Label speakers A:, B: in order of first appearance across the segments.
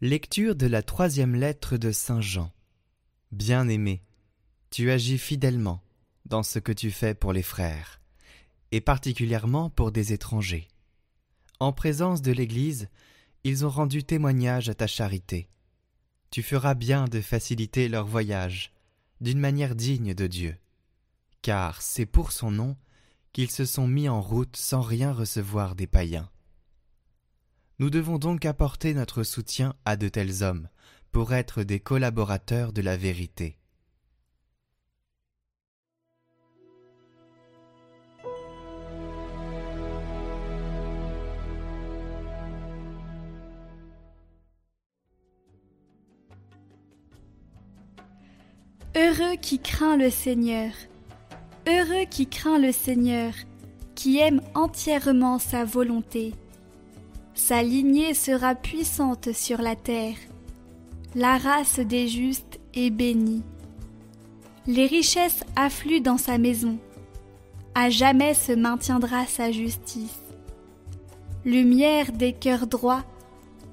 A: Lecture de la troisième lettre de Saint Jean. Bien-aimé, tu agis fidèlement dans ce que tu fais pour les frères, et particulièrement pour des étrangers. En présence de l'Église, ils ont rendu témoignage à ta charité. Tu feras bien de faciliter leur voyage d'une manière digne de Dieu, car c'est pour son nom qu'ils se sont mis en route sans rien recevoir des païens. Nous devons donc apporter notre soutien à de tels hommes pour être des collaborateurs de la vérité.
B: Heureux qui craint le Seigneur, heureux qui craint le Seigneur, qui aime entièrement sa volonté. Sa lignée sera puissante sur la terre. La race des justes est bénie. Les richesses affluent dans sa maison. À jamais se maintiendra sa justice. Lumière des cœurs droits,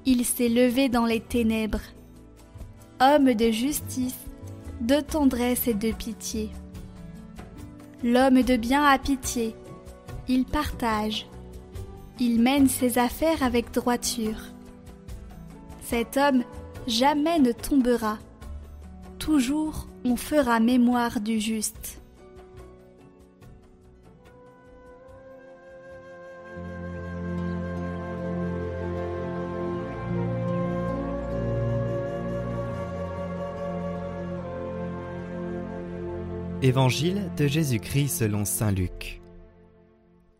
B: il s'est levé dans les ténèbres. Homme de justice, de tendresse et de pitié. L'homme de bien a pitié, il partage, il mène ses affaires avec droiture. Cet homme jamais ne tombera, toujours on fera mémoire du juste.
A: Évangile de Jésus-Christ selon Saint Luc.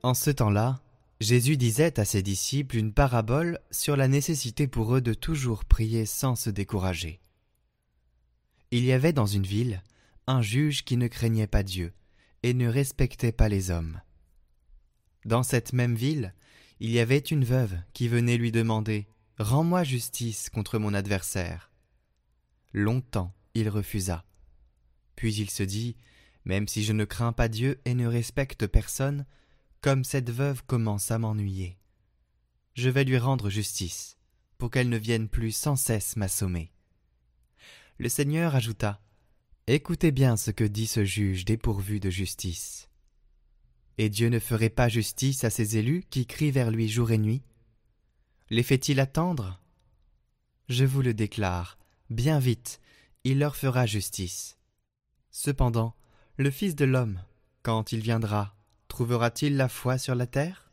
A: En ce temps-là, Jésus disait à ses disciples une parabole sur la nécessité pour eux de toujours prier sans se décourager. Il y avait dans une ville un juge qui ne craignait pas Dieu et ne respectait pas les hommes. Dans cette même ville, il y avait une veuve qui venait lui demander Rends-moi justice contre mon adversaire. Longtemps il refusa. Puis il se dit Même si je ne crains pas Dieu et ne respecte personne, comme cette veuve commence à m'ennuyer. Je vais lui rendre justice, pour qu'elle ne vienne plus sans cesse m'assommer. Le Seigneur ajouta Écoutez bien ce que dit ce juge dépourvu de justice. Et Dieu ne ferait pas justice à ses élus qui crient vers lui jour et nuit Les fait-il attendre? Je vous le déclare, bien vite, il leur fera justice. Cependant, le Fils de l'homme, quand il viendra, trouvera-t-il la foi sur la terre?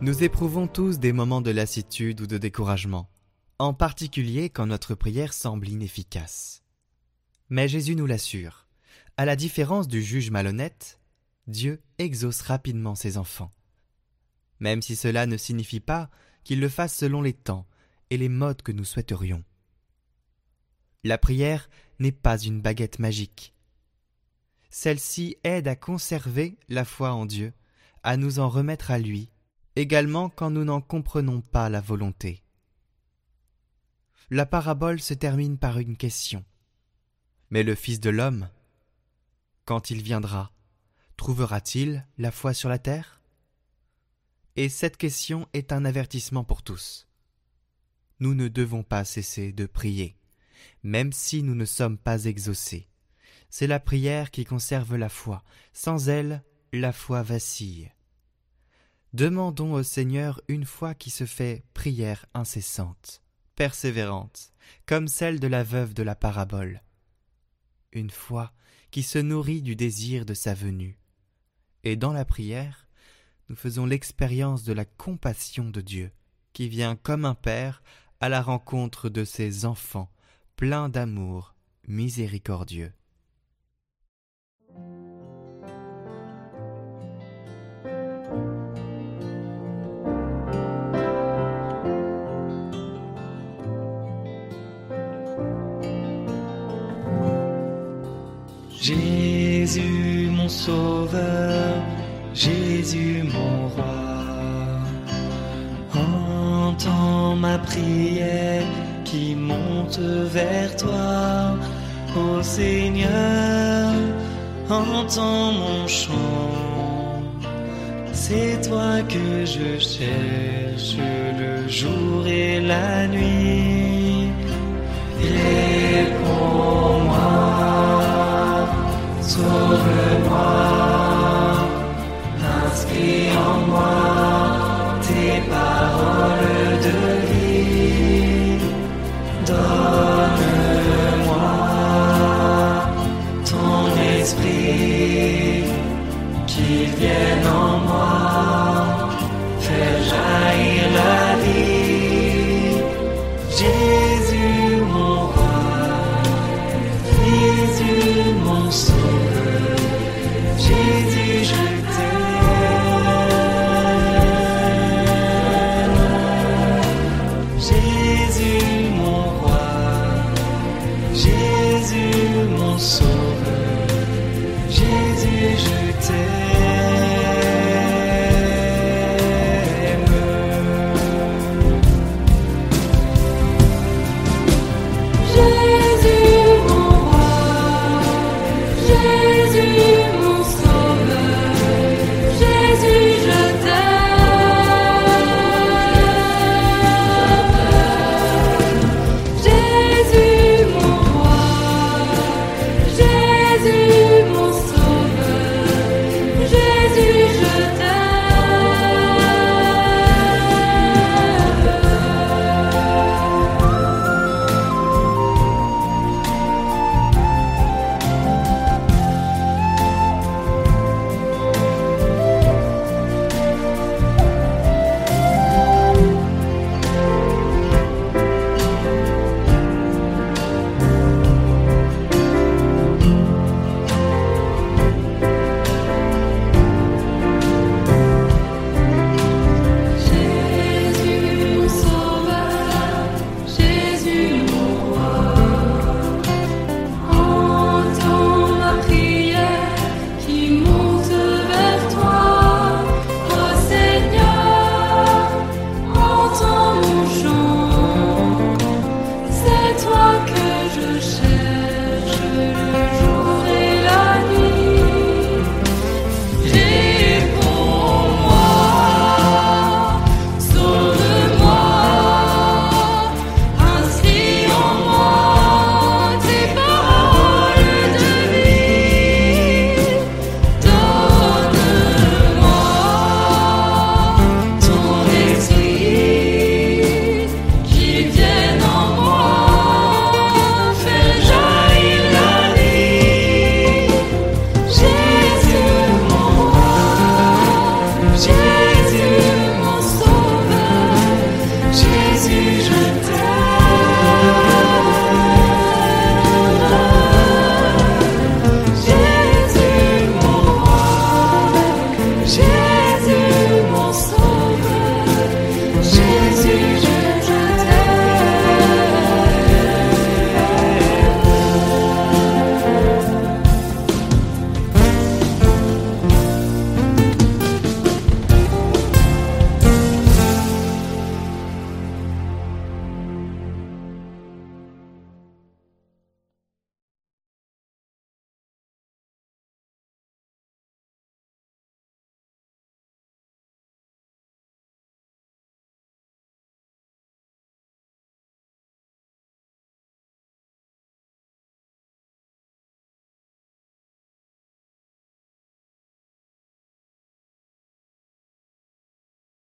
A: Nous éprouvons tous des moments de lassitude ou de découragement en particulier quand notre prière semble inefficace. Mais Jésus nous l'assure, à la différence du juge malhonnête, Dieu exauce rapidement ses enfants. Même si cela ne signifie pas qu'il le fasse selon les temps et les modes que nous souhaiterions. La prière n'est pas une baguette magique. Celle-ci aide à conserver la foi en Dieu, à nous en remettre à lui, également quand nous n'en comprenons pas la volonté la parabole se termine par une question. Mais le Fils de l'homme, quand il viendra, trouvera-t-il la foi sur la terre? Et cette question est un avertissement pour tous. Nous ne devons pas cesser de prier, même si nous ne sommes pas exaucés. C'est la prière qui conserve la foi. Sans elle, la foi vacille. Demandons au Seigneur une foi qui se fait prière incessante persévérante, comme celle de la veuve de la parabole. Une foi qui se nourrit du désir de sa venue. Et dans la prière, nous faisons l'expérience de la compassion de Dieu, qui vient comme un père à la rencontre de ses enfants, pleins d'amour miséricordieux.
C: Jésus mon sauveur, Jésus mon roi, ma prière qui monte vers toi. Ô Seigneur, entends mon chant. C'est toi que je cherche le jour et la nuit. Esprit, qu'il vienne en moi,